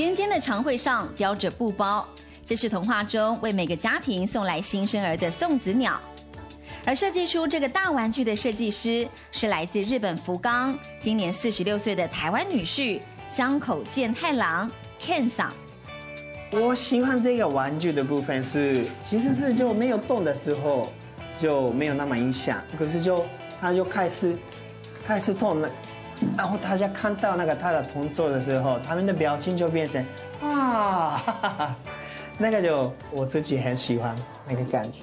尖尖的长喙上叼着布包，这是童话中为每个家庭送来新生儿的送子鸟。而设计出这个大玩具的设计师是来自日本福冈，今年四十六岁的台湾女婿江口健太郎 Ken 桑。我喜欢这个玩具的部分是，其实是就没有动的时候就没有那么影响，可是就他就开始开始动了，然后大家看到那个他的动作的时候，他们的表情就变成啊，哈哈哈，那个就我自己很喜欢那个感觉。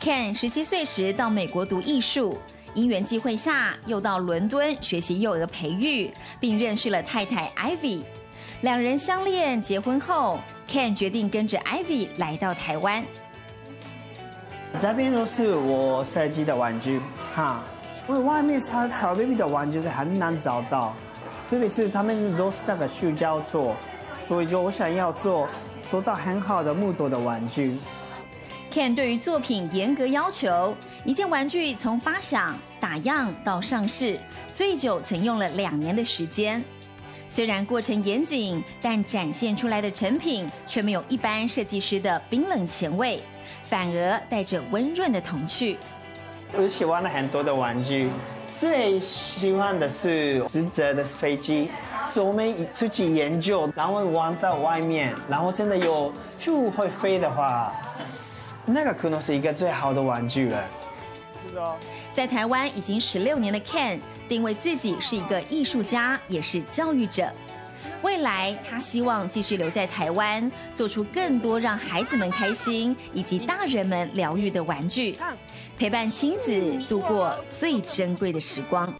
Ken 十七岁时到美国读艺术，因缘际会下又到伦敦学习幼儿培育，并认识了太太 Ivy。两人相恋结婚后，Ken 决定跟着 Ivy 来到台湾。这边都是我设计的玩具，哈，因为外面小小 baby 的玩具是很难找到，特别是他们都是那个塑胶做，所以就我想要做做到很好的木头的玩具。Ken 对于作品严格要求，一件玩具从发想、打样到上市，最久曾用了两年的时间。虽然过程严谨，但展现出来的成品却没有一般设计师的冰冷前卫，反而带着温润的童趣。我喜欢了很多的玩具，最喜欢的是直折的飞机，是我们出去研究，然后玩在外面，然后真的有就会飞的话，那个可能是一个最好的玩具了。在台湾已经十六年的 Ken。定位自己是一个艺术家，也是教育者。未来，他希望继续留在台湾，做出更多让孩子们开心以及大人们疗愈的玩具，陪伴亲子度过最珍贵的时光。